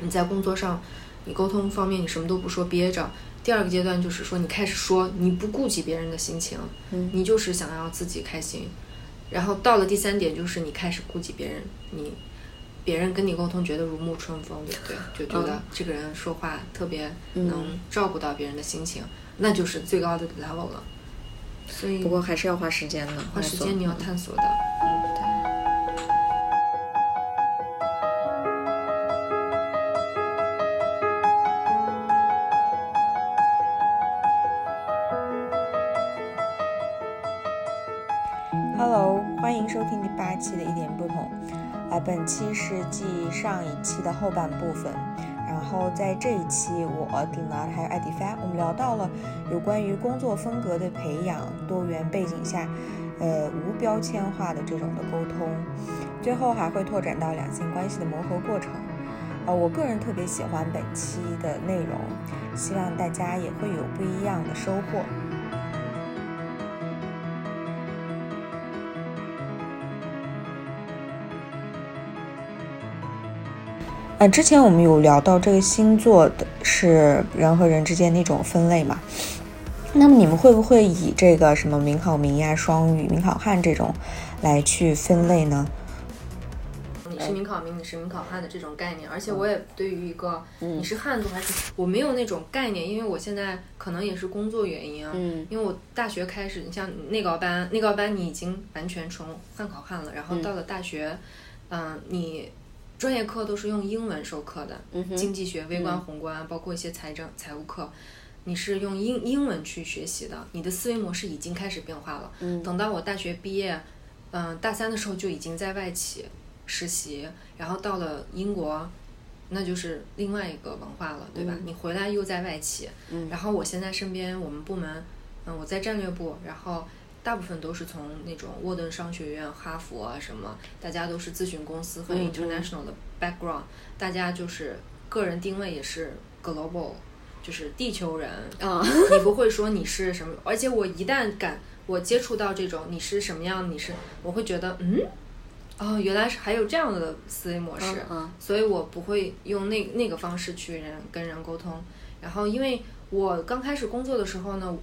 你在工作上，你沟通方面你什么都不说憋着。第二个阶段就是说，你开始说，你不顾及别人的心情，嗯你就是想要自己开心。然后到了第三点，就是你开始顾及别人，你别人跟你沟通觉得如沐春风，对不对？就觉得嗯这个人说话特别能照顾到别人的心情，那就是最高的 level 了。所以不过还是要花时间的，花时间你要探索的。后半部分。然后在这一期，我丁娜还有艾迪发，我们聊到了有关于工作风格的培养、多元背景下，呃，无标签化的这种的沟通。最后还会拓展到两性关系的磨合过程。呃，我个人特别喜欢本期的内容，希望大家也会有不一样的收获。呃，之前我们有聊到这个星座的是人和人之间的一种分类嘛？那么你们会不会以这个什么冥考冥呀、双鱼、冥考汉这种来去分类呢？你是冥考冥，你是冥考汉的这种概念，而且我也对于一个嗯你是汉族还是我没有那种概念，因为我现在可能也是工作原因啊，嗯因为我大学开始，你像内高班，内高班你已经完全成汉考汉了，然后到了大学，嗯、你专业课都是用英文授课的，嗯经济学、微观、宏观，包括一些财政、财务课。你是用英英文去学习的，你的思维模式已经开始变化了。嗯等到我大学毕业，嗯、大三的时候就已经在外企实习，然后到了英国，那就是另外一个文化了，对吧？你回来又在外企，嗯然后我现在身边我们部门，嗯，我在战略部，然后大部分都是从那种沃顿商学院、哈佛啊什么，大家都是咨询公司和 international 的 background，、大家就是个人定位也是 global，就是地球人，啊，你不会说你是什么，而且我一旦敢我接触到这种你是什么样，你是我会觉得嗯，哦，原来是还有这样的思维模式，嗯。所以我不会用那那个方式去人跟人沟通。然后因为我刚开始工作的时候呢，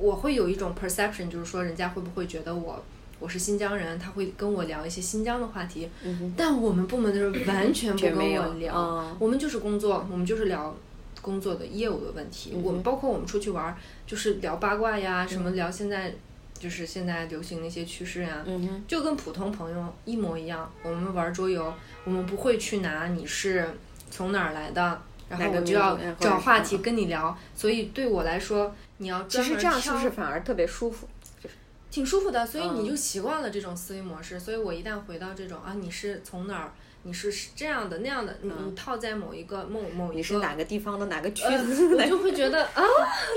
我会有一种 perception，就是说人家会不会觉得我。我是新疆人，他会跟我聊一些新疆的话题，嗯但我们部门的人完全不跟全没有我聊，哦我们就是工作，我们就是聊工作的业务的问题。嗯我们包括我们出去玩儿，就是聊八卦呀，什么聊现在就是现在流行的一些趋势呀，嗯，就跟普通朋友一模一样。我们玩桌游，我们不会去拿你是从哪儿来的，然后我就要找话题跟你聊。所以对我来说，你要其实这样是不挑是反而特别舒服？挺舒服的，所以嗯你就习惯了这种思维模式。所以我一旦回到这种啊，你是从哪儿，你是这样的那样的，你你套在某一个某某一个，嗯你是哪个地方的哪个区呃，我就会觉得 啊，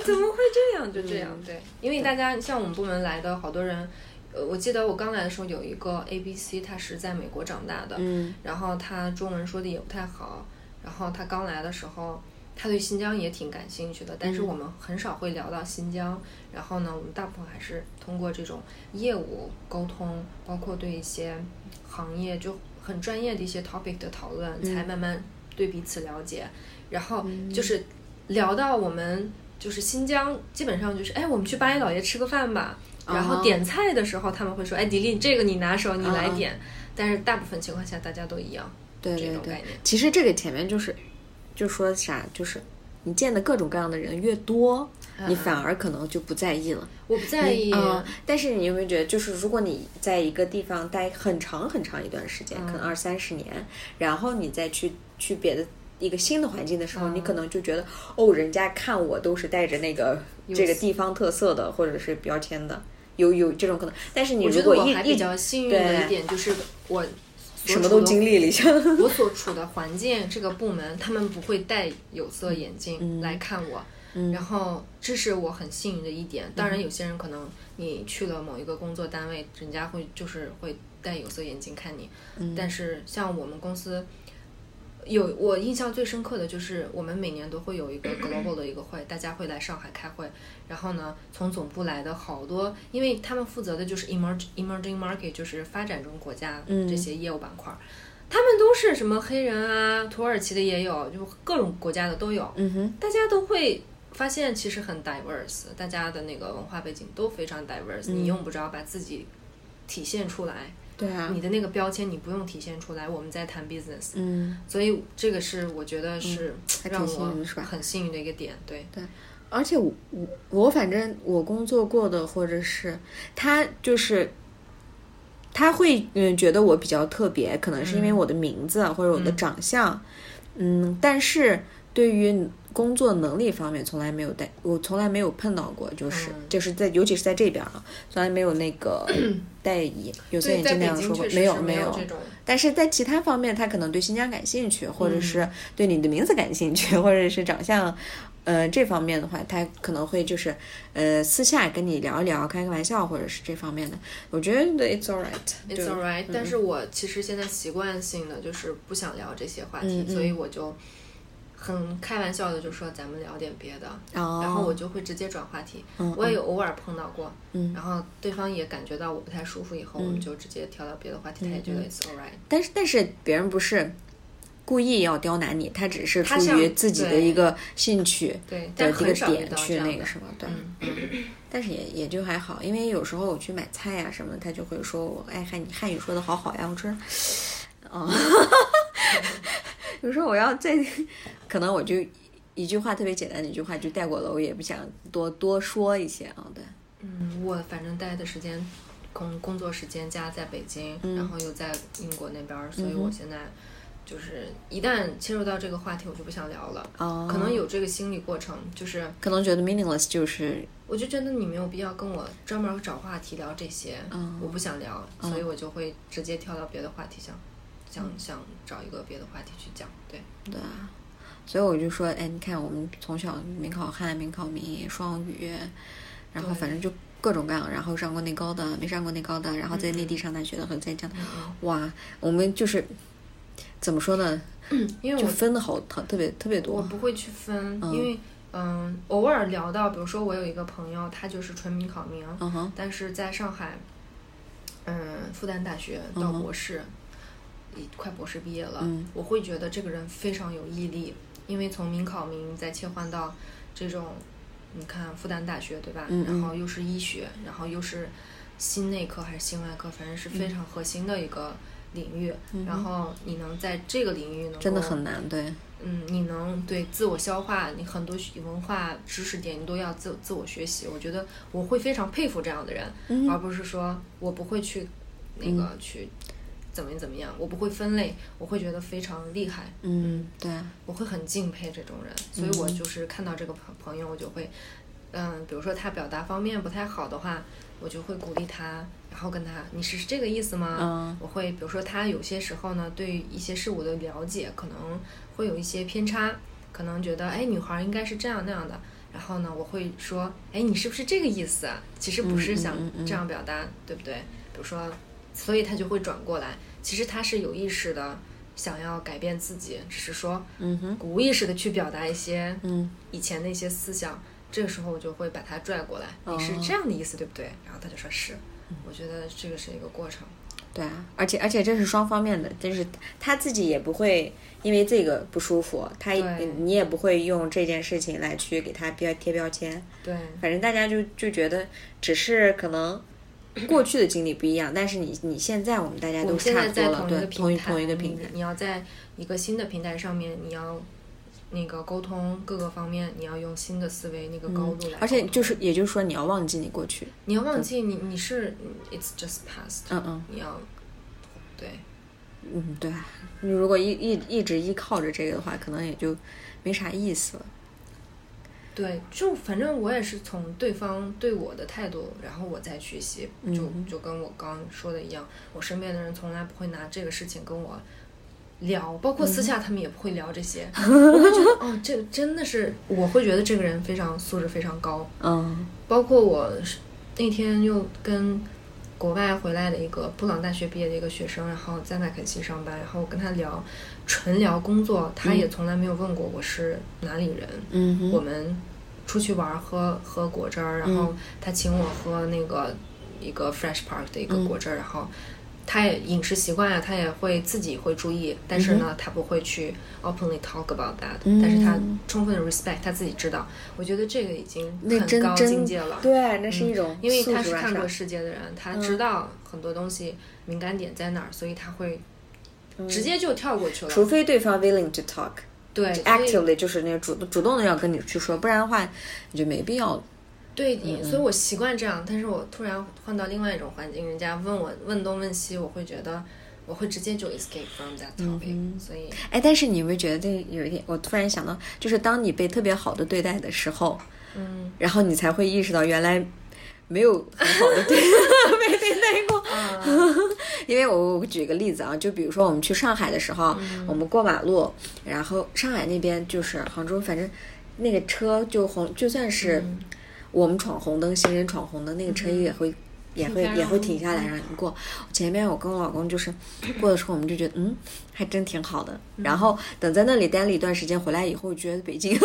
怎么会这样？就这样，对，因为大家像我们部门来的好多人，呃，我记得我刚来的时候有一个 A B C，他是在美国长大的，嗯然后他中文说的也不太好，然后他刚来的时候，他对新疆也挺感兴趣的，但是嗯我们很少会聊到新疆。然后呢，我们大部分还是通过这种业务沟通，包括对一些行业就很专业的一些 topic 的讨论，嗯才慢慢对彼此了解。然后就是聊到我们就是新疆，基本上就是哎，我们去巴依老爷吃个饭吧。然啊后点菜的时候，他们会说：“哎，迪丽，这个你拿手，你来啊点。但是大部分情况下，大家都一样。对对对其实这个前面就是就说啥，就是你见的各种各样的人越多，你反而可能就不在意了。我不在意。嗯，但是你有没有觉得，就是如果你在一个地方待很长很长一段时间，可能二三十年，然后你再去去别的一个新的环境的时候，你可能就觉得哦，人家看我都是带着那个这个地方特色的或者是标签的，有有这种可能。但是你如果一得我还比较幸运的一点就是我什么都经历了一下，我所处的环境这个部门，他们不会戴有色眼镜来看我。然后这是我很幸运的一点。当然，有些人可能你去了某一个工作单位，人家会就是会戴有色眼镜看你。但是像我们公司，有我印象最深刻的就是我们每年都会有一个 global 的一个会，大家会来上海开会。然后呢，从总部来的好多，因为他们负责的就是 emerging emerging market，就是发展中国家这些业务板块。他们都是什么黑人啊，土耳其的也有，就各种国家的都有。嗯哼，大家都会发现其实很 diverse，大家的那个文化背景都非常 diverse，、你用不着把自己体现出来，对啊，你的那个标签你不用体现出来。我们在谈 business，嗯，所以这个是我觉得是让我很幸运的一个点。对。对，而且我我我反正我工作过的，或者是他就是他会嗯觉得我比较特别，可能是因为我的名字、或者我的长相，嗯，但是对于工作能力方面从来没有带，我从来没有碰到过，就是、嗯。就是在尤其是在这边啊，从来没有那个 戴眼有色对，眼镜那样说过，没有没有。但是在其他方面，他可能对新疆感兴趣，或者嗯。是对你的名字感兴趣，或者是长相，呃，这方面的话，他可能会就是呃私下跟你聊一聊，开个玩笑，或者是这方面的。我觉得 it's alright，It's 就 alright，、但是我其实现在习惯性的就是不想聊这些话题，所以我就很开玩笑的就说咱们聊点别的，哦，然后我就会直接转话题。嗯我也有偶尔碰到过，嗯然后对方也感觉到我不太舒服以后，我们就直接跳到别的话题，他也嗯觉得 It's alright。但是但是别人不是故意要刁难你，他只是出于自己的一个兴趣对，的但一个点去。那个什么，对。嗯，但是也也就还好，因为有时候我去买菜呀、什么，他就会说我哎汉你汉语说的好好呀，我说，哦，有时候我要再，可能我就一句话特别简单的一句话就带过了，我也不想多多说一些啊，对，嗯，我反正待的时间，工工作时间加在北京，嗯。然后又在英国那边儿，所以我现在就是一旦切入到这个话题，我就不想聊了。哦，可能有这个心理过程，就是可能觉得 meaningless 就是。我就觉得你没有必要跟我专门找话题聊这些，嗯。我不想聊，所以我就会直接跳到别的话题上，想想找一个别的话题去讲。对，对啊，所以我就说，哎，你看我们从小民考汉、民考民、双语，然后反正就各种各样，然后上过内高的，没上过内高的，然后在内地上大学的和在这样，哇，我们就是怎么说呢，就因为我分的好特特别特别多，我不会去分，因为嗯，偶尔聊到，比如说我有一个朋友，他就是纯民考民，嗯哼，但是在上海，嗯，复旦大学到博士，已快博士毕业了，嗯我会觉得这个人非常有毅力，因为从民考民再切换到这种，你看复旦大学对吧？然后又是医学，然后又是心内科还是心外科，反正是非常核心的一个领域。然后你能在这个领域真的很难，对，嗯，你能对自我消化，你很多文化知识点你都要自自我学习。我觉得我会非常佩服这样的人，嗯而不是说我不会去那个、去怎么怎么样，我不会分类，我会觉得非常厉害，嗯，对，我会很敬佩这种人。所以我就是看到这个朋朋友，我就会，嗯，比如说他表达方面不太好的话，我就会鼓励他，然后跟他，你是这个意思吗？嗯我会比如说他有些时候呢，对于一些事物的了解可能会有一些偏差，可能觉得哎女孩应该是这样那样的，然后呢我会说哎你是不是这个意思啊？其实不是想这样表达，对不对？比如说，所以他就会转过来，其实他是有意识的想要改变自己，只是说嗯哼，无意识的去表达一些嗯以前的一些思想。这个时候我就会把他拽过来，你是哦这样的意思对不对？然后他就说是，我觉得这个是一个过程。对啊，而且而且这是双方面的，就是他自己也不会因为这个不舒服，他对。你也不会用这件事情来去给他标贴标签，对，反正大家就就觉得只是可能 过去的经历不一样，但是你你现在我们大家都差不多了，在在同一对，同一个平台，同一个平台，你你要在一个新的平台上面，你要那个沟通各个方面，你要用新的思维那个高度来、嗯而且就是也就是说你要忘记你过去，你要忘记你你是 it's just past，嗯嗯。你要对。嗯，对啊，你如果一一一直依靠着这个的话，可能也就没啥意思了。对，就反正我也是从对方对我的态度，然后我再去习，就嗯。就跟我刚刚说的一样，我身边的人从来不会拿这个事情跟我聊，包括私下他们也不会聊这些，我会觉得哦，这个真的是，我会觉得这个人非常素质非常高，嗯。包括我是那天又跟国外回来的一个布朗大学毕业的一个学生，然后在麦肯锡上班，然后我跟他聊，纯聊工作，他也从来没有问过我是哪里人。嗯，我们出去玩儿喝喝果汁儿，然后他请我喝那个一个 Fresh Park 的一个果汁儿，然后他也饮食习惯啊，他也会自己会注意，但是呢，他不会去 openly talk about that，、但是他充分的 respect，他自己知道。我觉得这个已经很高境界了。对，那是一种因为他是看过世界的人，他知道很多东西敏感点在哪儿，所以他会直接就跳过去了。除非对方 willing to talk。对，actively 就是那个主动主动的要跟你去说，不然的话你就没必要。对，你所以我习惯这样，但是我突然换到另外一种环境，人家问我问东问西，我会觉得我会直接就 escape from that topic，、所以哎，但是你有没有觉得有一点？我突然想到，就是当你被特别好的对待的时候，嗯，然后你才会意识到原来没有很好的对被对待过。因为我我举个例子啊，就比如说我们去上海的时候，我们过马路，然后上海那边就是杭州，反正那个车就红，就算是我们闯红灯，行人闯红灯，那个车也会。也会也会停下来让你过。前面我跟我老公就是过的时候，我们就觉得嗯，还真挺好的。然后等在那里待了一段时间，回来以后觉得北京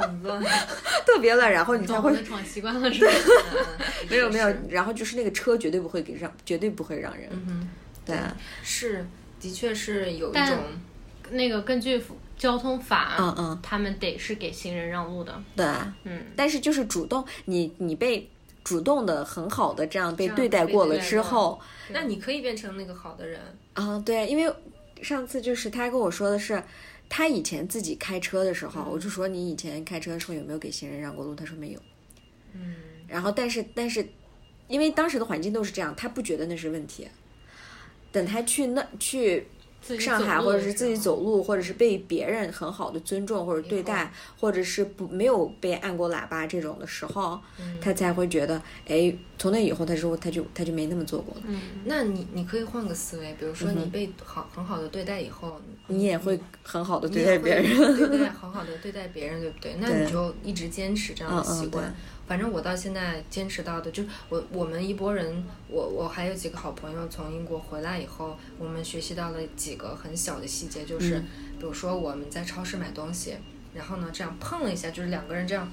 很乱，特别乱，然后你才会闯习惯了是吧？没有没有，然后就是那个车绝对不会给让，绝对不会让人。嗯，对啊，是，的确是有一种，那个根据交通法，嗯嗯，他们得是给行人让路的。对啊，嗯，但是就是主动，你你被主动的很好的这样被对待过了之后，那你可以变成那个好的人，啊，对，因为上次就是他跟我说的是，他以前自己开车的时候，我就说你以前开车的时候有没有给行人让过路？他说没有。嗯，然后但是但是，因为当时的环境都是这样，他不觉得那是问题。等他去那去上海，或者是自己走路，或者是被别人很好的尊重或者对待，或者是不没有被按过喇叭这种的时候，嗯他才会觉得，哎，从那以后，他说他就他就没那么做过了。嗯，那你你可以换个思维，比如说你被好很好的对待以后，你也会很好的对待别人。对待很好的对待别人，对不对？那你就一直坚持这样的习惯。对反正我到现在坚持到的，就我我们一拨人，我我还有几个好朋友从英国回来以后，我们学习到了几个很小的细节，就是、嗯比如说我们在超市买东西，然后呢这样碰了一下，就是两个人这样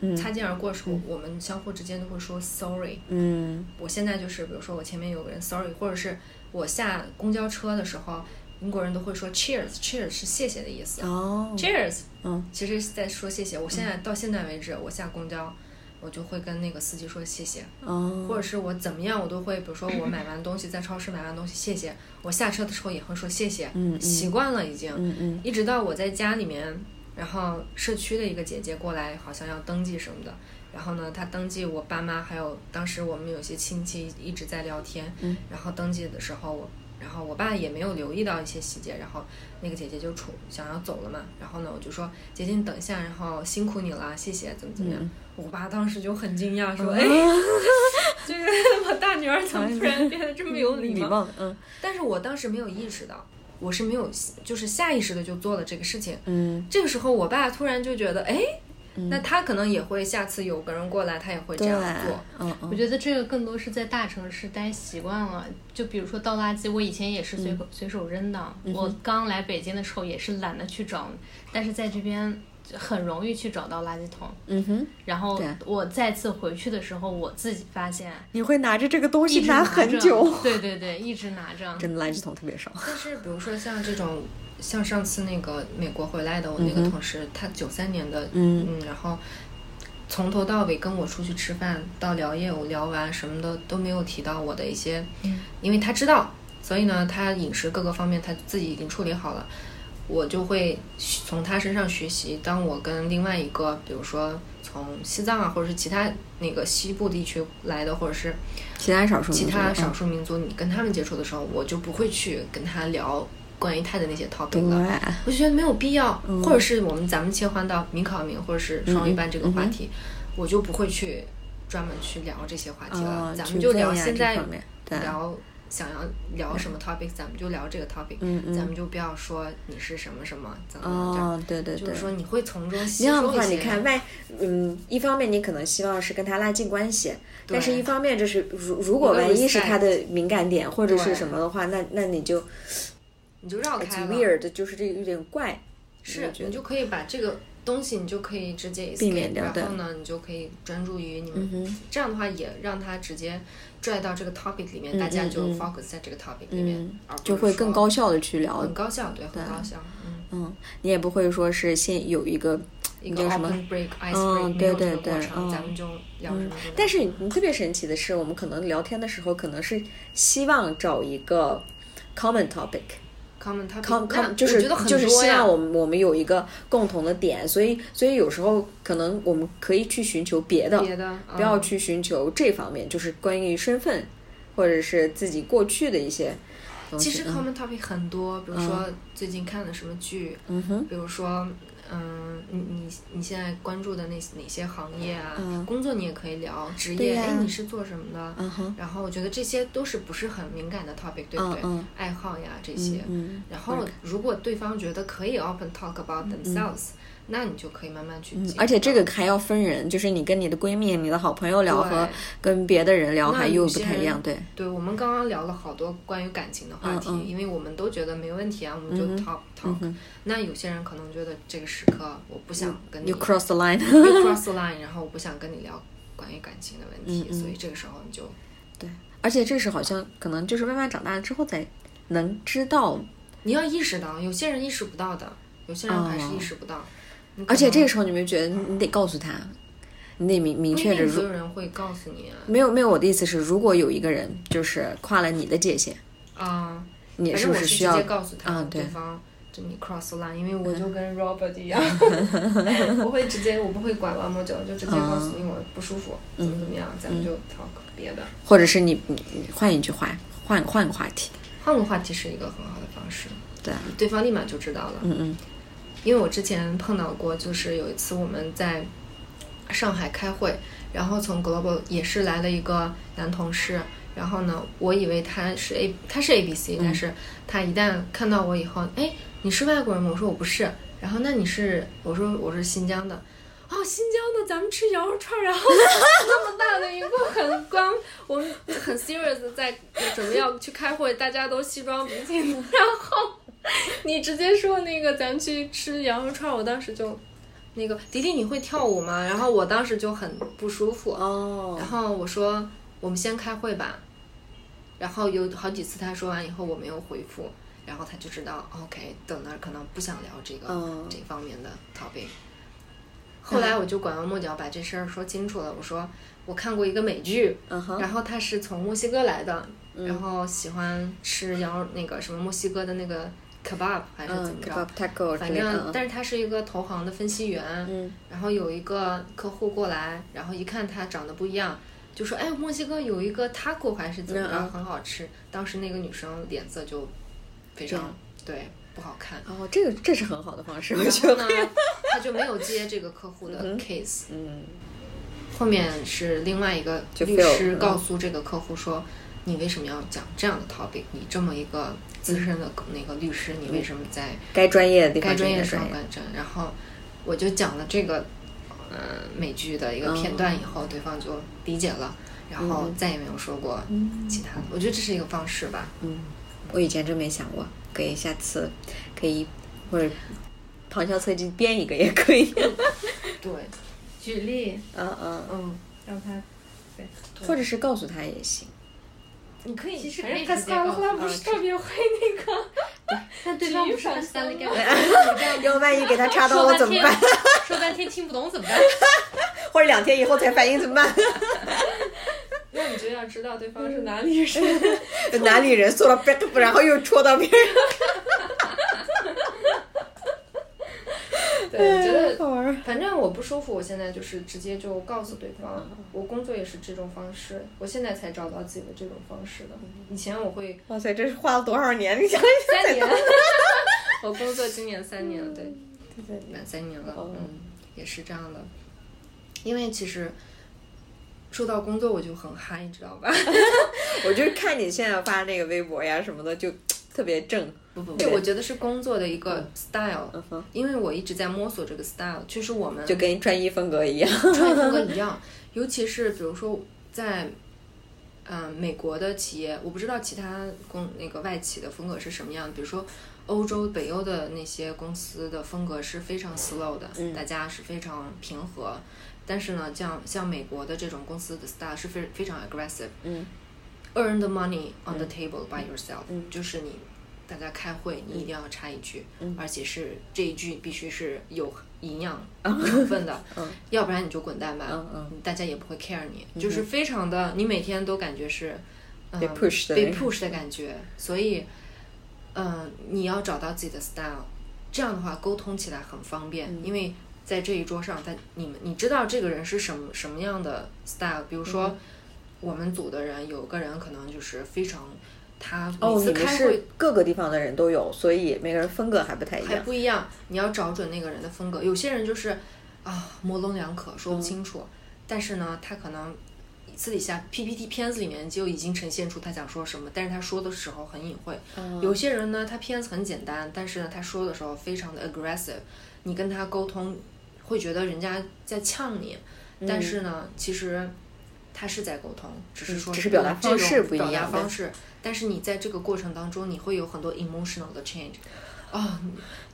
嗯擦肩而过的时候，我们相互之间都会说 sorry。嗯我现在就是，比如说我前面有个人 sorry，或者是我下公交车的时候，英国人都会说 cheers，cheers 是谢谢的意思。哦，Cheers，嗯，其实是在说谢谢。我现在到现在为止，我下公交，我就会跟那个司机说谢谢，哦，或者是我怎么样，我都会，比如说我买完东西在超市买完东西，谢谢。我下车的时候也会说谢谢，习惯了已经，一直到我在家里面，然后社区的一个姐姐过来，好像要登记什么的。然后呢，她登记我爸妈，还有当时我们有些亲戚一直在聊天。嗯然后登记的时候，我然后我爸也没有留意到一些细节，然后那个姐姐就出想要走了嘛。然后呢，我就说姐姐你等一下，然后辛苦你了，谢谢，怎么怎么样。嗯我爸当时就很惊讶，说：“哎，这个 我大女儿怎么突然变得这么有礼貌？”礼貌，嗯但是我当时没有意识到，我是没有，就是下意识的就做了这个事情。嗯这个时候，我爸突然就觉得，哎，那他可能也会下次有个人过来，他也会这样做。，嗯嗯我觉得这个更多是在大城市待习惯了。就比如说倒垃圾，我以前也是随口、随手扔的。我刚来北京的时候也是懒得去找，但是在这边很容易去找到垃圾桶。嗯哼，然后我再次回去的时候，我自己发现你会拿着这个东西拿很久，对对对，一直拿着。真的垃圾桶特别少。但是比如说像这种，像上次那个美国回来的我那个同事，他九三年的，嗯然后从头到尾跟我出去吃饭，到聊业务聊完什么的都没有提到我的一些，因为他知道，所以呢，他饮食各个方面他自己已经处理好了。我就会从他身上学习。当我跟另外一个，比如说从西藏啊，或者是其他那个西部地区来的，或者是其他少数其他嗯少数民族，你跟他们接触的时候，我就不会去跟他聊关于他的那些 topic 了。我就觉得没有必要，嗯或者是我们咱们切换到民考名或者是双语班这个话题，我就不会去专门去聊这些话题了。哦咱们就聊现在聊想要聊什么 topic，咱们就聊这个 topic，、嗯嗯咱们就不要说你是什么什么怎么怎么着。哦，对对对就是。说你会从中吸那样的话。你看外，嗯，一方面你可能希望是跟他拉近关系，但是一方面就是如如果万一是他的敏感点或者是什么的话，那那你就你就绕开了。weird，就是这个有点怪，是你就可以把这个东西，你就可以直接避免掉。然后呢，你就可以专注于你们。这样的话，也让他直接拽到这个 topic 里面，大家就 focus 在这个 topic 里面，就会更高效的去聊。很高效，对，很高效。嗯嗯，你也不会说是先有一个。一个什么？嗯，对对对，嗯，咱们就聊什么？但是你特别神奇的是，我们可能聊天的时候，可能是希望找一个 common topic，common topic，就是就是希望我们我们有一个共同的点，所以所以有时候可能我们可以去寻求别的，别的，不要去寻求这方面，就是关于身份或者是自己过去的一些。其实 common topic 很多，比如说最近看的什么剧，嗯哼，比如说。嗯，你你你现在关注的那哪些行业啊？工作你也可以聊，职业哎，你是做什么的？然后我觉得这些都是不是很敏感的 topic，对不对？爱好呀这些。然后如果对方觉得可以 open talk about themselves。那你就可以慢慢去。而且这个还要分人，就是你跟你的闺蜜、你的好朋友聊和跟别的人聊还又不太一样。对，对我们刚刚聊了好多关于感情的话题，因为我们都觉得没问题啊，我们就 talk talk。那有些人可能觉得这个时刻我不想跟你 cross the line，cross the line，然后我不想跟你聊关于感情的问题，所以这个时候你就对。而且这是好像可能就是慢慢长大了之后才能知道，你要意识到，有些人意识不到的，有些人还是意识不到。而且这个时候，你没觉得你得告诉他，你得明明确着。所有人会告诉你啊。没有没有，我的意思是，如果有一个人就是跨了你的界限，啊，你是不是需要告诉他，对方就你 cross line，因为我就跟 Robert 一样，我会直接，我不会拐弯抹角，就直接告诉你我不舒服，怎么怎么样，咱们就 talk 别的。或者是你你换一句话，换换个话题，换个话题是一个很好的方式，对，对方立马就知道了，嗯嗯。因为我之前碰到过，就是有一次我们在上海开会，然后从 Global 也是来了一个男同事，然后呢，我以为他是 A，他是 A B C，但是他一旦看到我以后，哎，你是外国人吗？我说我不是，然后那你是？我说我是新疆的，哦，新疆的，咱们吃羊肉串，然后那么大的一个很 光，我们很 serious 在准备要去开会，大家都西装笔挺，然后。你直接说那个，咱去吃羊肉串，我当时就，那个迪迪你会跳舞吗？然后我当时就很不舒服。哦。然后我说我们先开会吧。然后有好几次他说完以后我没有回复，然后他就知道 OK 等那儿可能不想聊这个这方面的 topic。后来我就拐弯抹角把这事儿说清楚了。我说我看过一个美剧，然后他是从墨西哥来的，然后喜欢吃羊肉那个什么墨西哥的那个。Kebab 还是怎么着？反正，但是他是一个投行的分析员。嗯。然后有一个客户过来，然后一看他长得不一样，就说：“哎，墨西哥有一个 taco 还是怎么着，很好吃。”当时那个女生脸色就非常对不好看。哦，这个这是很好的方式。然后呢，他就没有接这个客户的 case。嗯。后面是另外一个律师告诉这个客户说：“你为什么要讲这样的 topic？你这么一个。”资深的那个律师，你为什么在该专业的地方？该专业的时候干这？然后我就讲了这个，呃，美剧的一个片段以后，对方就理解了，然后再也没有说过其他的。我觉得这是一个方式吧。嗯，我以前真没想过，可以下次可以或者旁敲侧击编一个也可以。对，举例。嗯嗯嗯，让他对，或者是告诉他也行。你可以，其实可以直接告诉他，不是特别会那个。但对方不是很三个，要万一给他插到了怎么办？说半天听不懂怎么办？或者两天以后才反应怎么办？那你就要知道对方是 哪里人。哪里人说了别，然后又戳到别人。对，我觉得反正我不舒服，我现在就是直接就告诉对方，我工作也是这种方式，我现在才找到自己的这种方式的。以前我会，哇塞，这是花了多少年？你想三年，我工作今年三年了，对，满三年了，嗯，也是这样的。因为其实说到工作我就很嗨，你知道吧？我就看你现在发那个微博呀什么的，就特别正。对，我觉得是工作的一个 style，因为我一直在摸索这个 style，就是我们就跟穿衣风格一样，穿衣风格一样，尤其是比如说在嗯美国的企业，我不知道其他公那个外企的风格是什么样，比如说欧洲、北欧的那些公司的风格是非常 slow 的，大家是非常平和。但是呢，像像美国的这种公司的 style 是非非常 aggressive。嗯。Earn the money on the table by yourself，、就是你大家开会，你一定要插一句，而且是这一句必须是有营养 成分的，要不然你就滚蛋吧，大家也不会 care 你，就是非常的，你每天都感觉是、嗯、被 push 的被 push 的感觉，所以，嗯、你要找到自己的 style，这样的话沟通起来很方便，因为在这一桌上，在你们你知道这个人是什么什么样的 style，比如说。我们组的人有个人可能就是非常，他每哦，次开会各个地方的人都有，所以每个人风格还不太一样还。不一样，你要找准那个人的风格。有些人就是啊模棱两可，说不清楚，但是呢，他可能私底下 PPT 片子里面就已经呈现出他想说什么，但是他说的时候很隐晦。有些人呢，他片子很简单，但是呢，他说的时候非常的 aggressive，你跟他沟通会觉得人家在呛你，但是呢，其实。他是在沟通，只是说只是表达方式不一样表达方式，但是你在这个过程当中，你会有很多 emotional 的 change，啊、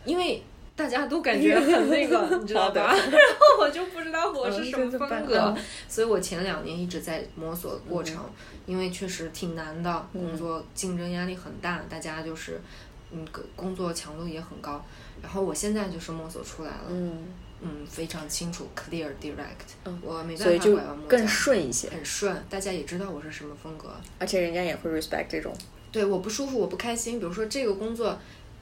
因为大家都感觉很那个，你知道吧？然后我就不知道我是什么风格，嗯所以我前两年一直在摸索过程，因为确实挺难的，工作竞争压力很大，大家就是嗯工作强度也很高，然后我现在就是摸索出来了，嗯嗯，非常清楚，clear direct，、我没办法拐弯抹更，顺一些，很顺，大家也知道我是什么风格，而且人家也会 respect 这种。对，我不舒服，我不开心。比如说这个工作，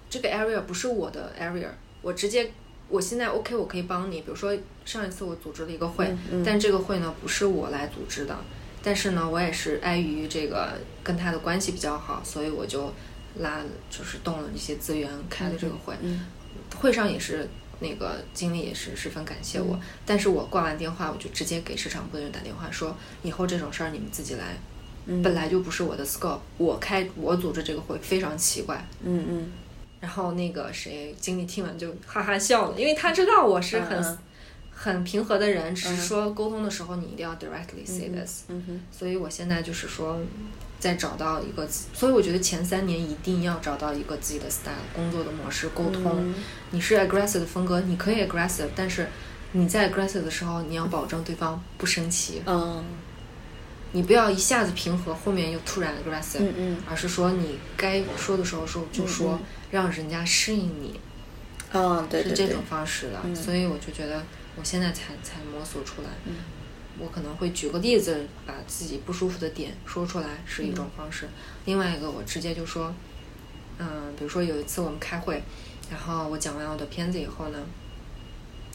这个 area 不是我的 area，我直接，我现在 OK，我可以帮你。比如说上一次我组织了一个会，但这个会呢不是我来组织的，但是呢我也是碍于这个跟他的关系比较好，所以我就拉就是动了一些资源开了这个会。会上也是那个经理也是十分感谢我，但是我挂完电话我就直接给市场部的人打电话说，以后这种事儿你们自己来。本来就不是我的 scope，我开我组织这个会非常奇怪。嗯嗯然后那个谁经理听完就哈哈笑了，因为他知道我是很、很平和的人，只是说沟通的时候你一定要 directly say this。嗯哼所以我现在就是说，再找到一个，所以我觉得前三年一定要找到一个自己的 style，工作的模式，沟通。嗯你是 aggressive 的风格，你可以 aggressive，但是你在 aggressive 的时候，你要保证对方不生气。嗯你不要一下子平和，后面又突然 aggressive，、嗯嗯而是说你该说的时候说就说，让人家适应你，嗯，对对对是这种，方式的。所以我就觉得我现在才才摸索出来。我可能会举个例子，把自己不舒服的点说出来是一种方式。另外一个，我直接就说，嗯，比如说有一次我们开会，然后我讲完我的片子以后呢，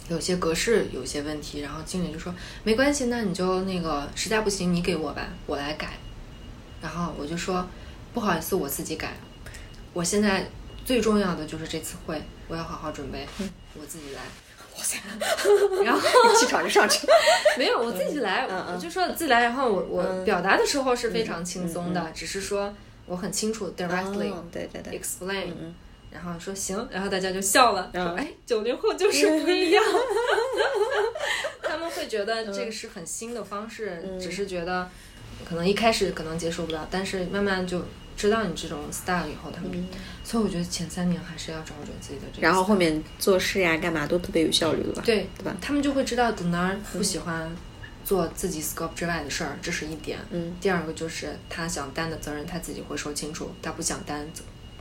有些格式有些问题，然后经理就说没关系，那你就那个实在不行你给我吧，我来改。然后我就说不好意思，我自己改。我现在最重要的就是这次会，我要好好准备，我自己来。哇塞！然后气场就上去了。没有，我自己来，我就说自己来。然后我我嗯表达的时候是非常轻松的，只是说我很清楚 directly 哦对对对，explain，、嗯然后说行，然后大家就笑了，说嗯哎，九零后就是不一样。他们会觉得这个是很新的方式，嗯只是觉得可能一开始可能接受不了，但是慢慢就知道你这种 style 以后，他们，所以我觉得前三年还是要找准自己的然后后面做事呀干嘛都特别有效率了吧？对对吧？他们就会知道等哪儿不喜欢做自己 scope 之外的事儿，这是一点。嗯。第二个就是他想担的责任他自己会说清楚，他不想担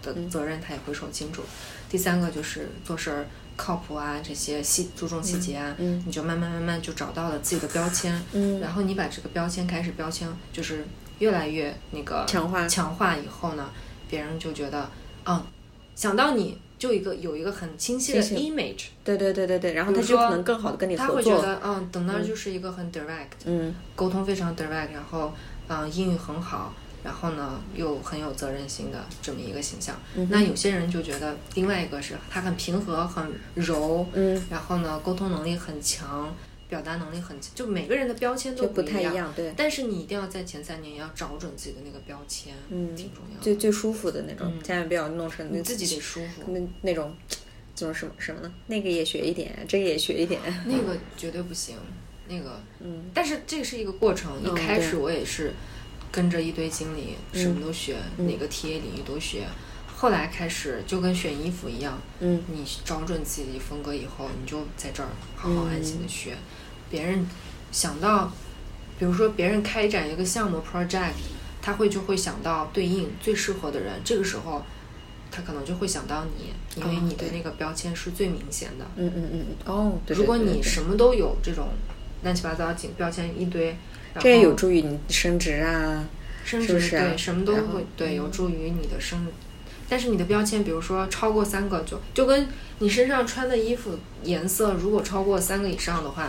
的责任他也会说清楚。第三个就是做事儿靠谱啊，这些细注重细节啊，嗯你就慢慢慢慢就找到了自己的标签。嗯然后你把这个标签开始标签就是越来越那个强化强化以后呢，别人就觉得，嗯，想到你就一个有一个很清晰的 image。对对对对对，然后他就可能更好的跟你他合作。会觉得，嗯，等那就是一个很 direct，、嗯沟通非常 direct，然后，嗯，英语很好，然后呢又很有责任心的这么一个形象。嗯那有些人就觉得，另外一个是他很平和、很柔，嗯，然后呢沟通能力很强，表达能力很强，就每个人的标签都不。太一样，对，但是你一定要在前三年要找准自己的那个标签，嗯挺重要的。最最舒服的那种，千万不要弄成那你自己得舒服，那那种，就是什么什么呢？那个也学一点，这个也学一点。那个绝对不行。那个，嗯，但是这是一个过程。一开始我也是跟着一堆经理，什么都学，哪个 TA 领域都学。后来开始就跟选衣服一样，嗯，你找准自己的风格以后，你就在这儿好好安心的学。别人想到，比如说别人开展一个项目 project，他会就会想到对应最适合的人，这个时候他可能就会想到你，因为你的那个标签是最明显的。嗯嗯嗯嗯，哦，对如果你什么都有这种乱七八糟紧标签一堆，然这也有助于你升职啊。升职是不是啊对什么都会对有助于你的升，但是你的标签，比如说超过三个就就跟你身上穿的衣服颜色如果超过三个以上的话，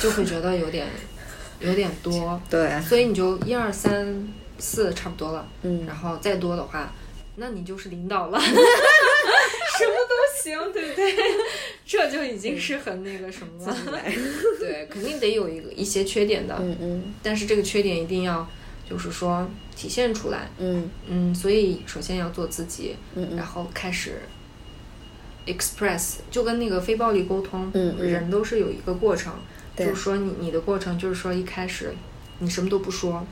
就会觉得有点 有点多，对，所以你就一二三四差不多了，嗯。然后再多的话，那你就是领导了，什么都行，对不对？这就已经是很那个什么了，对，肯定得有一个一些缺点的，嗯嗯。但是这个缺点一定要就是说体现出来，嗯。嗯，所以首先要做自己，嗯嗯。然后开始 express，就跟那个非暴力沟通，嗯嗯人都是有一个过程，就是说你你的过程就是说一开始你什么都不说，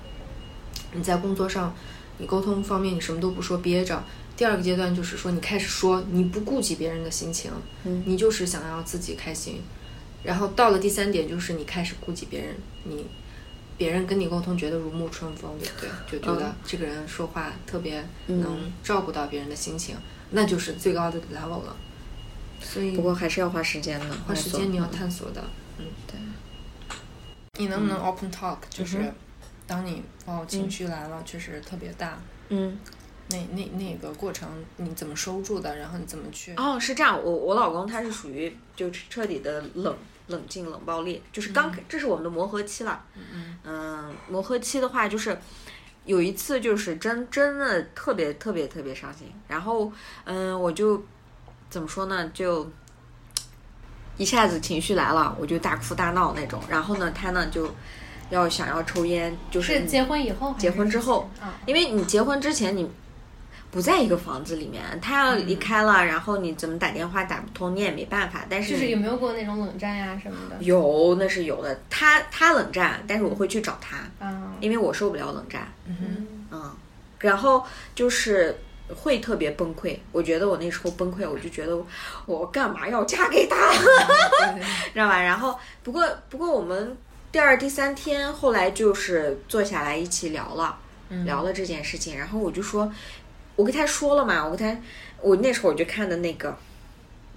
你在工作上你沟通方面你什么都不说憋着，第二个阶段就是说你开始说，你不顾及别人的心情，嗯。你就是想要自己开心，然后到了第三点就是你开始顾及别人，你。别人跟你沟通觉得如沐春风，对不对？就觉得嗯这个人说话特别嗯能照顾到别人的心情，那就是最高的 level 了。所以不过还是要花时间的，花时间你要探索的，嗯，对。你能不能 open talk？、就是当你哦情绪来了，确实特别大，嗯。那那那个过程你怎么收住的？然后你怎么去？哦，是这样，我我老公他是属于就彻底的冷冷静冷暴力，就是刚、这是我们的磨合期了。嗯嗯，磨合期的话就是有一次就是真真的特别特别特别伤心，然后嗯我就怎么说呢就。一下子情绪来了，我就大哭大闹那种。然后呢，他呢就要想要抽烟，就是是结婚以后结婚之后啊？因为你结婚之前你不在一个房子里面，他要离开了，然后你怎么打电话打不通，你也没办法。但是就是有没有过那种冷战呀什么的？有那是有的，他他冷战，但是我会去找他，啊，因为我受不了冷战。嗯哼，嗯，然后就是会特别崩溃。我觉得我那时候崩溃，我就觉得我干嘛要嫁给他，对 知道吧？然后不过不过我们第二第三天后来就是坐下来一起聊了。嗯聊了这件事情，然后我就说，我跟他说了嘛，我跟他，我那时候我就看的那个，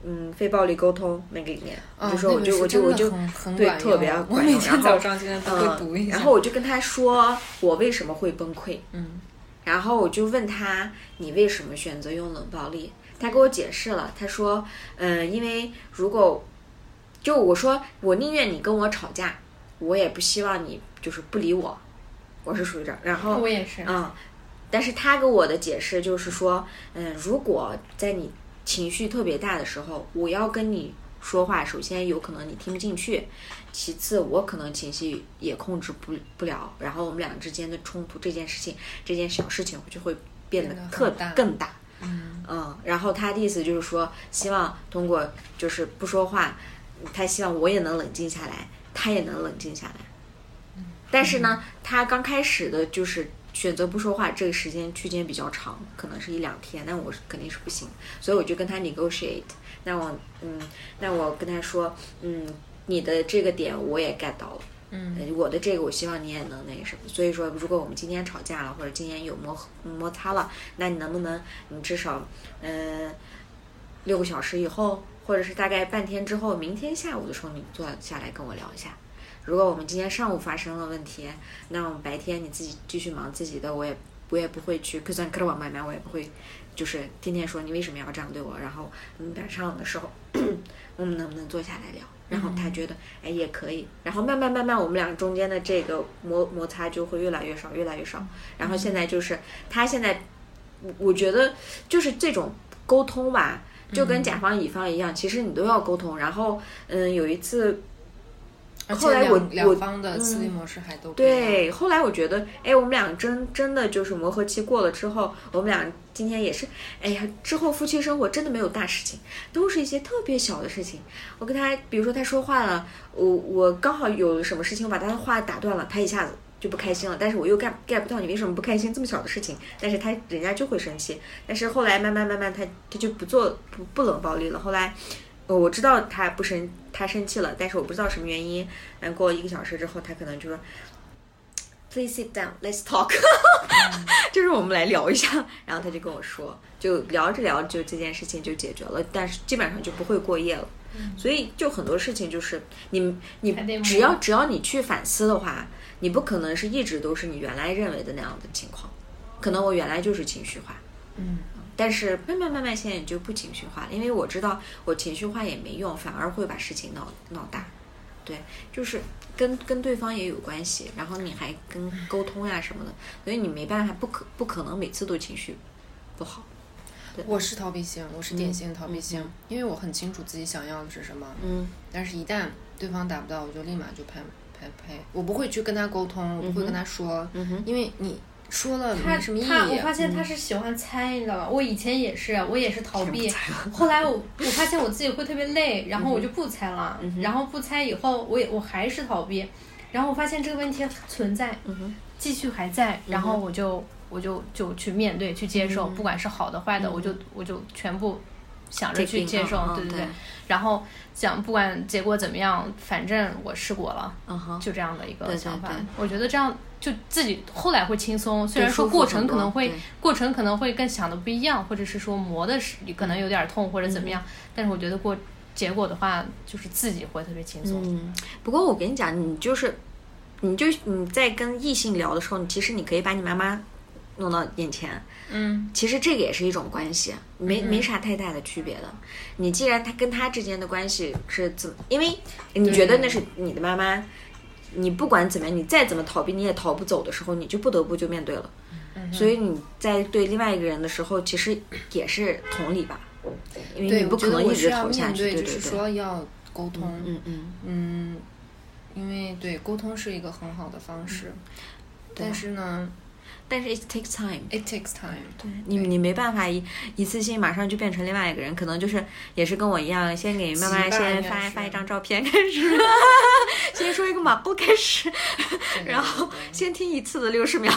嗯，非暴力沟通那个里面，就说我就我就我就对管特别管用然后每天早上现在都会读一嗯，下。然后我就跟他说我为什么会崩溃，嗯然后我就问他你为什么选择用冷暴力，他给我解释了，他说，嗯，因为如果就我说我宁愿你跟我吵架，我也不希望你就是不理我，我是属于这，然后我也是，嗯，但是他给我的解释就是说，嗯，如果在你情绪特别大的时候，我要跟你说话，首先有可能你听不进去，其次我可能情绪也控制不不了，然后我们俩之间的冲突，这件事情，这件小事情就会变得特大更大。嗯嗯，然后他的意思就是说，希望通过就是不说话，他希望我也能冷静下来，他也能冷静下来。但是呢，他刚开始的就是选择不说话，这个时间区间比较长，可能是一两天，那我是肯定是不行，所以我就跟他 negotiate。那我嗯，那我跟他说，嗯，你的这个点我也 get 到了。嗯呃我的这个我希望你也能那个什么，所以说如果我们今天吵架了，或者今天有磨合摩擦了，那你能不能你至少嗯、呃、六个小时以后，或者是大概半天之后，明天下午的时候你坐下来跟我聊一下。如果我们今天上午发生了问题，那我们白天你自己继续忙自己的，我也我也不会去就算跟着我妈妈，我也不会就是天天说你为什么要这样对我。然后嗯晚上的时候，我们能不能坐下来聊？然后他觉得哎也可以，然后慢慢慢慢我们俩中间的这个摩摩擦就会越来越少，越来越少。然后现在就是他现在，我我觉得就是这种沟通吧，就跟甲方乙方一样，其实你都要沟通。然后嗯有一次。后来我我方的思维模式还都对，后来我觉得，哎，我们俩真真的就是磨合期过了之后，我们俩今天也是，哎呀，之后夫妻生活真的没有大事情，都是一些特别小的事情。我跟他，比如说他说话了，我我刚好有什么事情，我把他的话打断了，他一下子就不开心了，但是我又 get get 不到你为什么不开心，这么小的事情，但是他人家就会生气，但是后来慢慢慢慢他他就不做不不冷暴力了，后来。我知道他不生，他生气了，但是我不知道什么原因。嗯，过一个小时之后，他可能就说，Please sit down, let's talk，就是我们来聊一下。然后他就跟我说，就聊着聊，就这件事情就解决了，但是基本上就不会过夜了。所以就很多事情就是你你只要只要你去反思的话，你不可能是一直都是你原来认为的那样的情况，可能我原来就是情绪化。嗯。但是慢慢慢慢，现在你就不情绪化了，因为我知道我情绪化也没用，反而会把事情闹闹大。对，就是跟跟对方也有关系，然后你还跟沟通呀什么的，所以你没办法，不可不可能每次都情绪不好。我是逃避型，我是典型的逃避型，因为我很清楚自己想要的是什么。嗯。但是，一旦对方达不到，我就立马就拍拍拍，我不会去跟他沟通，我不会跟他说，因为你。说了没什么意义。他，我发现他是喜欢猜，你知道吧？我以前也是，我也是逃避。后来我我发现我自己会特别累，然后我就不猜了。然后不猜以后，我也我还是逃避。然后我发现这个问题存在，继续还在。然后我就我就就去面对，去接受，不管是好的坏的，我就我就全部想着去接受，对对对。然后想不管结果怎么样，反正我试过了，就这样的一个想法。我觉得这样。就自己后来会轻松，虽然说过程可能会过程可能会跟想的不一样，或者是说磨的是可能有点痛或者怎么样，但是我觉得过结果的话，就是自己会特别轻松。嗯，不过我跟你讲，你就是你就你在跟异性聊的时候，你其实你可以把你妈妈弄到眼前。嗯，其实这个也是一种关系，没没啥太大的区别的。你既然他跟他之间的关系是怎，因为你觉得那是你的妈妈。你不管怎么样，你再怎么逃避，你也逃不走的时候，你就不得不就面对了。所以你在对另外一个人的时候，其实也是同理吧，因为你不可能一直逃下去。对，就是说要沟通。嗯嗯嗯，因为对沟通是一个很好的方式，但是呢。但是 it takes time. It takes time. 对你，你没办法一一次性马上就变成另外一个人，可能就是也是跟我一样，先给妈妈先发发一张照片开始，先说一个马步开始，然后先听一次的六十秒，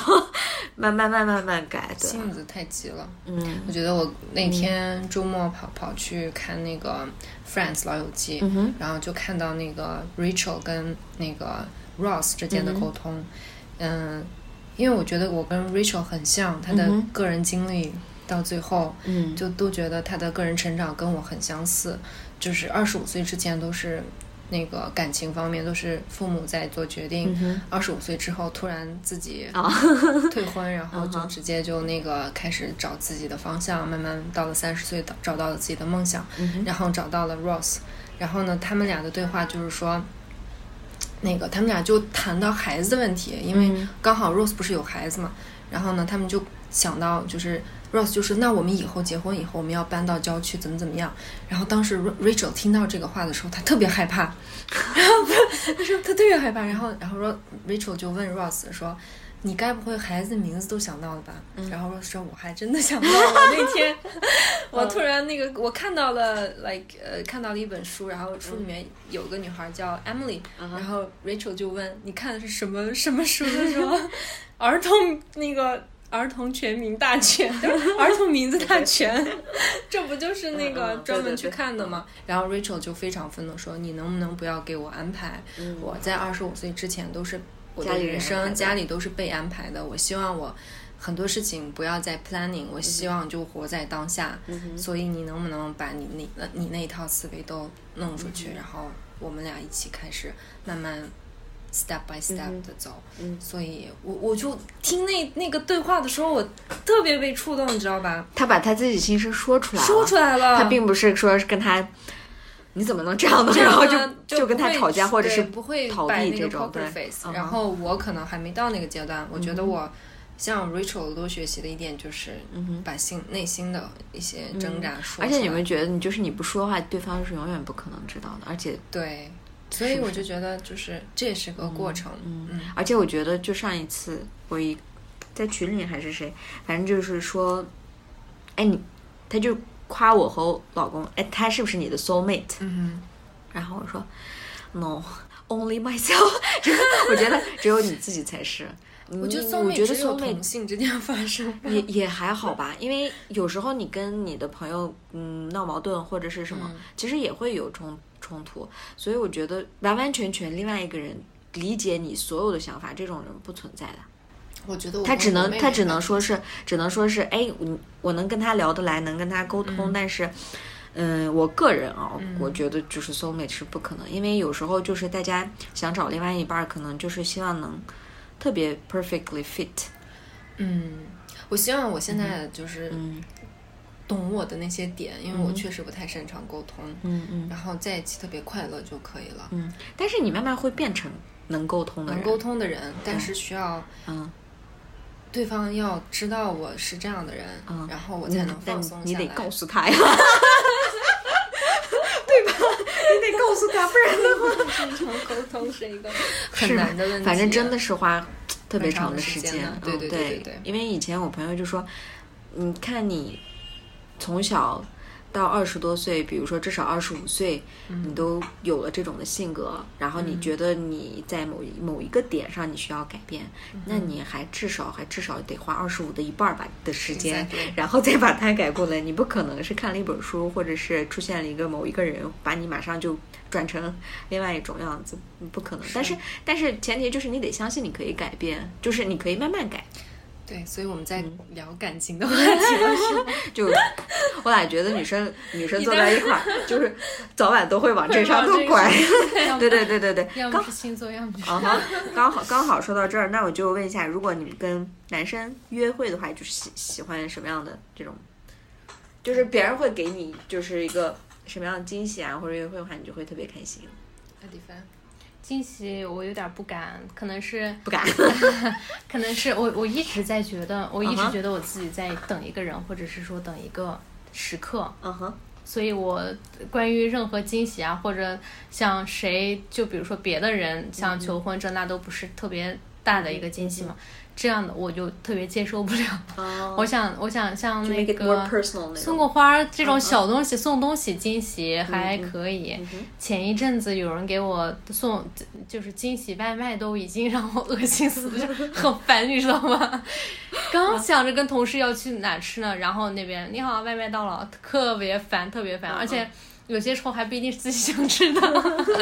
慢慢慢慢慢改。性子太急了。嗯，我觉得我那天周末跑跑去看那个《Friends 老友记》，然后就看到那个 Rachel 跟那个 Ross 之间的沟通，嗯。因为我觉得我跟 Rachel 很像，她的个人经历到最后，嗯。就都觉得她的个人成长跟我很相似。就是二十五岁之前都是那个感情方面都是父母在做决定，二十五岁之后突然自己 退婚，然后就直接就那个开始找自己的方向，慢慢到了三十岁找找到了自己的梦想，然后找到了 Ross，然后呢，他们俩的对话就是说。那个他们俩就谈到孩子的问题，因为刚好 Rose 不是有孩子嘛，然后呢，他们就想到就是 Rose 就是那我们以后结婚以后我们要搬到郊区怎么怎么样，然后当时 Rachel 听到这个话的时候，他特别害怕，然后他说他特别害怕，然后然后 Rachel 就问 Rose 说。你该不会孩子名字都想到了吧？然后说我还真的想到了。那天 我突然那个我看到了，like 呃看到了一本书，然后书里面有个女孩叫 Emily，然后 Rachel 就问你看的是什么什么书？她说 儿童那个儿童全名大全，儿童名字大全，这不就是那个专门去看的吗？然后 Rachel 就非常愤怒说：“你能不能不要给我安排？我在二十五岁之前都是。”我的人生家里都是被安排的，我希望我很多事情不要再 planning，我希望就活在当下。所以你能不能把你那你那一套思维都弄出去，然后我们俩一起开始慢慢 step by step 的走。所以我我就听那那个对话的时候，我特别被触动，你知道吧？他把他自己心声说出来了，说出来了。他并不是说是跟他。你怎么能这样呢？然后就就跟他吵架，或者是不会逃避这种。然后我可能还没到那个阶段。我觉得我向 Rachel 多学习的一点就是，把心内心的一些挣扎说。而且你们觉得，你就是你不说的话，对方是永远不可能知道的。而且对，所以我就觉得，就是这也是个过程。嗯，而且我觉得，就上一次我一在群里还是谁，反正就是说，哎，你他就。夸我和老公，哎，他是不是你的 soul mate？嗯然后我说，no，only myself，我觉得只有你自己才是。我觉得我觉得只有同性之间发生，也也还好吧，因为有时候你跟你的朋友嗯闹矛盾或者是什么，其实也会有冲冲突，所以我觉得完完全全另外一个人理解你所有的想法，这种人不存在的。我觉得他只能他只能说是只能说是哎，我我能跟他聊得来，能跟他沟通，但是嗯，我个人啊，我觉得就是 soul mate 是不可能，因为有时候就是大家想找另外一半，可能就是希望能。特别 perfectly fit，嗯，我希望我现在就是懂我的那些点，因为我确实不太擅长沟通，嗯嗯，然后在一起特别快乐就可以了，嗯。但是你慢慢会变成能沟通的人能沟通的人，但是需要嗯，对方要知道我是这样的人，嗯，然后我才能放松下来你得告诉他呀，对吧？你得告诉他，不然的话，正常沟通是一个很难的问题，反正真的是花。特别长的时间，对对对对，因为以前我朋友就说，你看你从小到二十多岁，比如说至少二十五岁，你都有了这种的性格，然后你觉得你在某某一个点上你需要改变，那你还至少还至少得花二十五的一半吧的时间，然后再把它改过来。你不可能是看了一本书，或者是出现了一个某一个人，把你马上就。转成另外一种样子，不可能。但是，但是前提就是你得相信你可以改变，就是你可以慢慢改。对，所以我们在聊感情的话题，就我俩觉得女生 女生坐在一块儿，就是早晚都会往这上头拐。对对对对对，要么是星座，要么就是。啊刚好刚好说到这儿，那我就问一下，如果你们跟男生约会的话，就是喜喜欢什么样的这种？就是别人会给你就是一个。什么样的惊喜啊，或者约会的话，你就会特别开心。阿迪凡，惊喜我有点不敢，可能是不敢，可能是我我一直在觉得，我一直觉得我自己在等一个人，或者是说等一个时刻。嗯哼。所以我关于任何惊喜啊，或者像谁，就比如说别的人，像求婚这那都不是特别大的一个惊喜嘛。这样的我就特别接受不了。我想，我想像那个送个花这种小东西，送东西惊喜还可以。前一阵子有人给我送，就是惊喜外卖，都已经 让我恶心死了，就很烦，你知道吗？刚想着跟同事要去哪吃呢，然后那边你好，外卖到了，特别烦，特别烦，而且。有些时候还不一定是自己想吃的，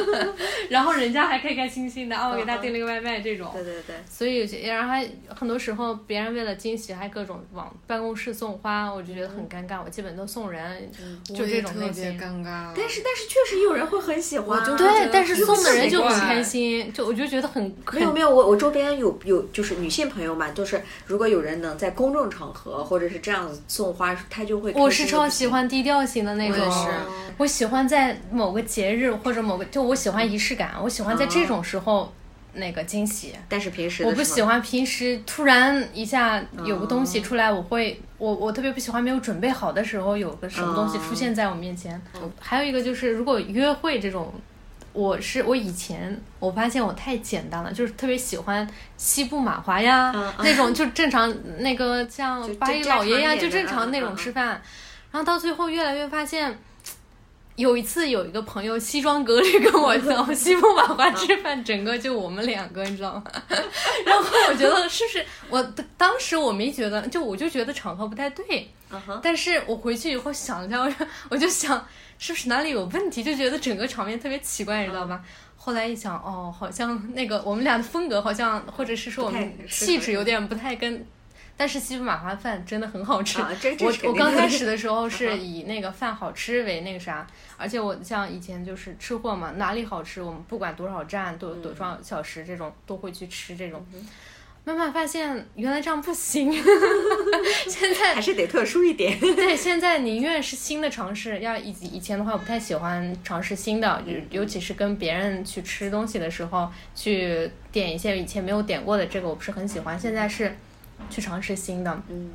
然后人家还开开心心的啊，我给他订了个外卖这种。对对对。所以有些，然后还很多时候别人为了惊喜还各种往办公室送花，我就觉得很尴尬。我基本都送人，就这种类型。尴尬。但是但是确实有人会很喜欢。对，但是送的人就很开心，就我就觉得很。没有没有，我我周边有有就是女性朋友嘛，就是如果有人能在公众场合或者是这样送花，她就会。我是超喜欢低调型的那种。我喜欢在某个节日或者某个，就我喜欢仪式感，我喜欢在这种时候那个惊喜。但是平时我不喜欢平时突然一下有个东西出来，我会我我特别不喜欢没有准备好的时候有个什么东西出现在我面前。还有一个就是如果约会这种，我是我以前我发现我太简单了，就是特别喜欢西部马华呀那种，就正常那个像八一老爷呀，就正常那种吃饭，然后到最后越来越发现。有一次，有一个朋友西装革履跟我走 西部马华吃饭，整个就我们两个，你知道吗？然后我觉得是不是我当时我没觉得，就我就觉得场合不太对。但是我回去以后想一下，我 我就想是不是哪里有问题，就觉得整个场面特别奇怪，你知道吧？后来一想，哦，好像那个我们俩的风格好像，或者是说我们气质有点不太跟。但是西部马华饭真的很好吃。我 我刚开始的时候是以那个饭好吃为那个啥，而且我像以前就是吃货嘛，哪里好吃我们不管多少站多多少小时这种都会去吃这种。慢慢发现原来这样不行，现在还是得特殊一点。对，现在宁愿是新的尝试。要以以前的话，我不太喜欢尝试新的，尤尤其是跟别人去吃东西的时候，去点一些以前没有点过的，这个我不是很喜欢。现在是。去尝试新的，嗯，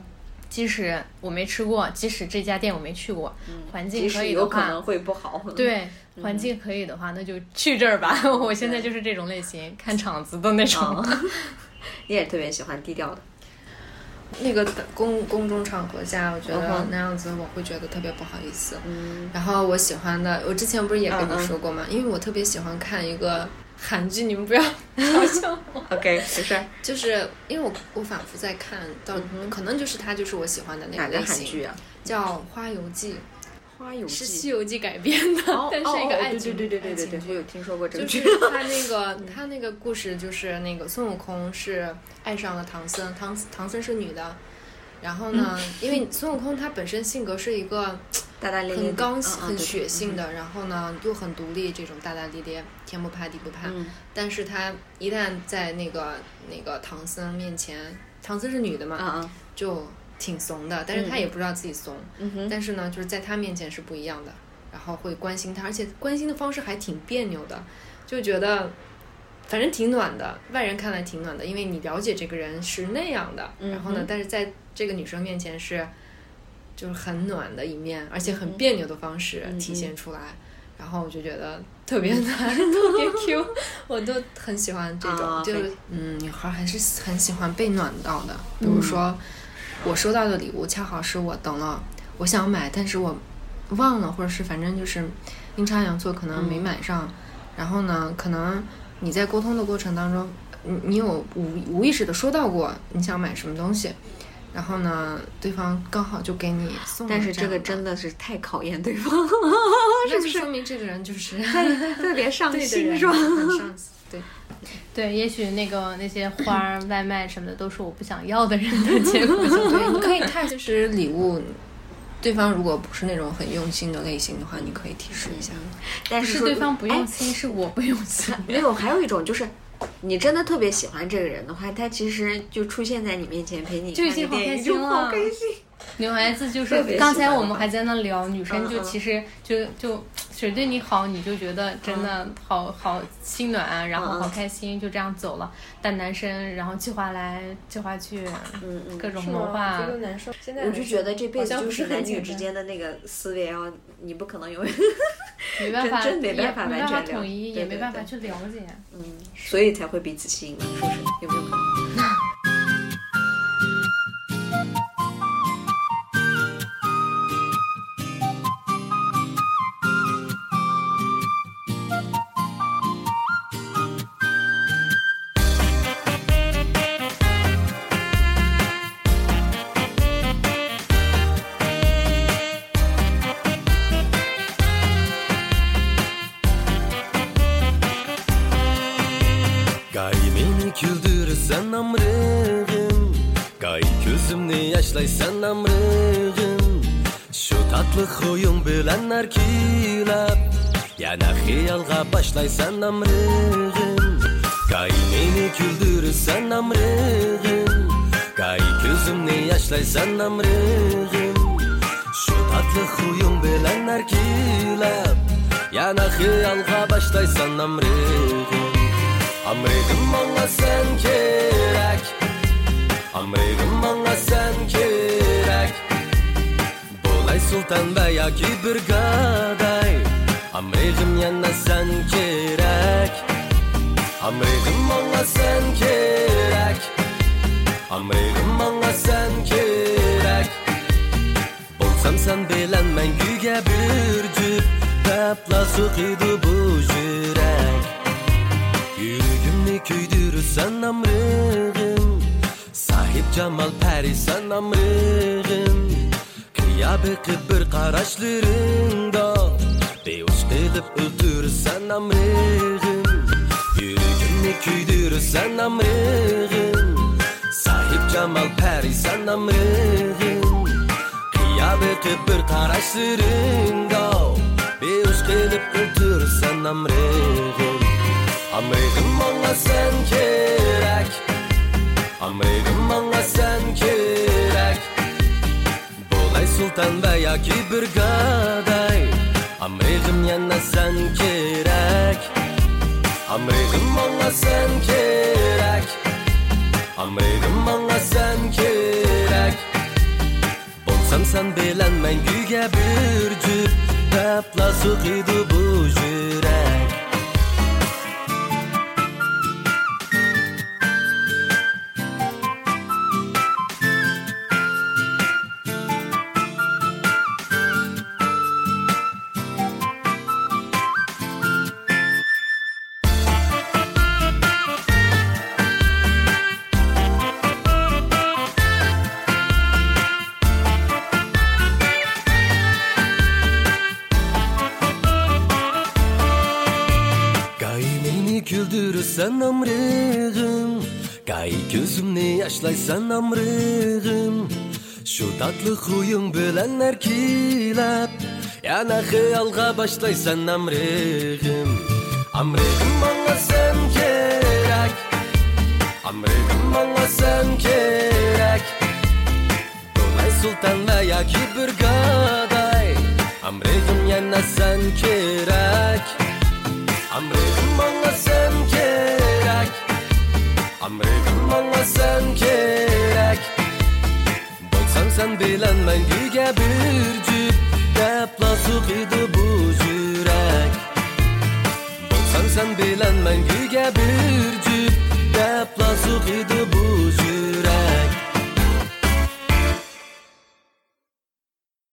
即使我没吃过，即使这家店我没去过，环境可以的话，有可能会不好。对，环境可以的话，那就去这儿吧。我现在就是这种类型，看场子的那种。你也特别喜欢低调的，那个公公众场合下，我觉得那样子我会觉得特别不好意思。嗯，然后我喜欢的，我之前不是也跟你说过吗？因为我特别喜欢看一个韩剧，你们不要 嘲笑我。OK，没事儿。就是因为我我反复在看，到嗯可能就是它就是我喜欢的那个个类型，韩剧啊？叫《花游记》，花游是《西游记》改编的，哦但是一个爱情对对对对对对，我有听说过这个剧。就是他那个 他那个故事，就是那个孙悟空是爱上了唐僧，唐唐僧是女的，然后呢，因为孙悟空他本身性格是一个大大咧咧，很刚嗯很血性，的，然后呢又很独立，这种大大咧咧，天不怕地不怕。嗯。但是他一旦在那个那个唐僧面前，唐僧是女的嘛，就挺怂的，但是他也不知道自己怂。但是呢，就是在他面前是不一样的，然后会关心他，而且关心的方式还挺别扭的，就觉得反正挺暖的，外人看来挺暖的，因为你了解这个人是那样的，然后呢但是在这个女生面前是就是很暖的一面，而且很嗯别扭的方式嗯体现出来，然后我就觉得特别暖，特别 Q，我都很喜欢这种，啊就是嗯，女孩还是很喜欢被暖到的，比如说。我收到的礼物恰好是我等了，我想买，但是我忘了，或者是反正就是阴差阳错，可能没买上。然后呢，可能你在沟通的过程当中，你你有无无意识的说到过你想买什么东西，然后呢，对方刚好就给你送但是这个真的是太考验对方，那就说明这个人就是 特别上对的人心是吧？上心，对。对，也许那个那些花儿、外卖什么的都是我不想要的人的结果。对，你可以看，就是礼物，对方如果不是那种很用心的类型的话，你可以提示一下。但是是对方不哎用心，是我不用心。没有，还有一种就是，你真的特别喜欢这个人的话，他其实就出现在你面前陪你看电影，开心就好了开心。女孩子就是刚才我们还在那聊，女生就其实就就谁对你好，你就觉得真的好好心暖啊，然后好开心，就这样走了。但男生然后计划来计划去，嗯嗯各种谋划，难受。现在我就觉得这辈子就好像不是男女之间的那个思维啊，你不可能永远，没办法，没办法完没办法全统一，也没办法去了解。嗯，所以才会彼此吸引嘛，是不是？有没有可能？Yana hiyalga başlaysan amrığım Gay beni güldürürsen amrığım Gay gözümni yaşlaysan amrığım Şu tatlı huyun bilenler kilap Yana hiyalga başlaysan amrığım Amrığım bana sen gerek Amrığım bana sen gerek Bolay sultan veya ki bir gaday Hamredim yana sen kerek Hamredim bana sen kerek Hamredim bana sen kerek Bolsam sen bilen men güge bürcüp Tapla suqidu bu jürek Yürügümni köydürürsen amrığım Sahip camal perisen amrığım Kıya bir qaraşlarında Beyoz kılıp öldürürsen amrığım Yüreğimni köydürürsen amrığım Sahip cemal perisan amrığım Kıyabe kıbır karaşlarında Beyoş kılıp öldürürsen amrığım Amrığım bana sen gerek Amrığım bana sen gerek. Bolay sultan veya ki bir gaday Amrığım yana sen kerek Amrığım ona sen kerek Amrığım ona sen kerek Bolsam sen bilen men güge bürcü. Tapla su kıydı bu jürek yaşlaysan amrığım. Şu tatlı huyun bilen erkilep Yana hayalga başlaysan amrığım. Amrığım bana sen gerek Amrığım bana sen gerek Dolay sultan veya ki bir gaday. Amrığım yana sen gerek Amrığım bana sen gerek Amridim anlasam kerek Baksam sen bilen ben güge bir cüp Depla suqidu bu cürek? Baksam sen bilen ben güge bir cüp Depla suqidu bu cürek?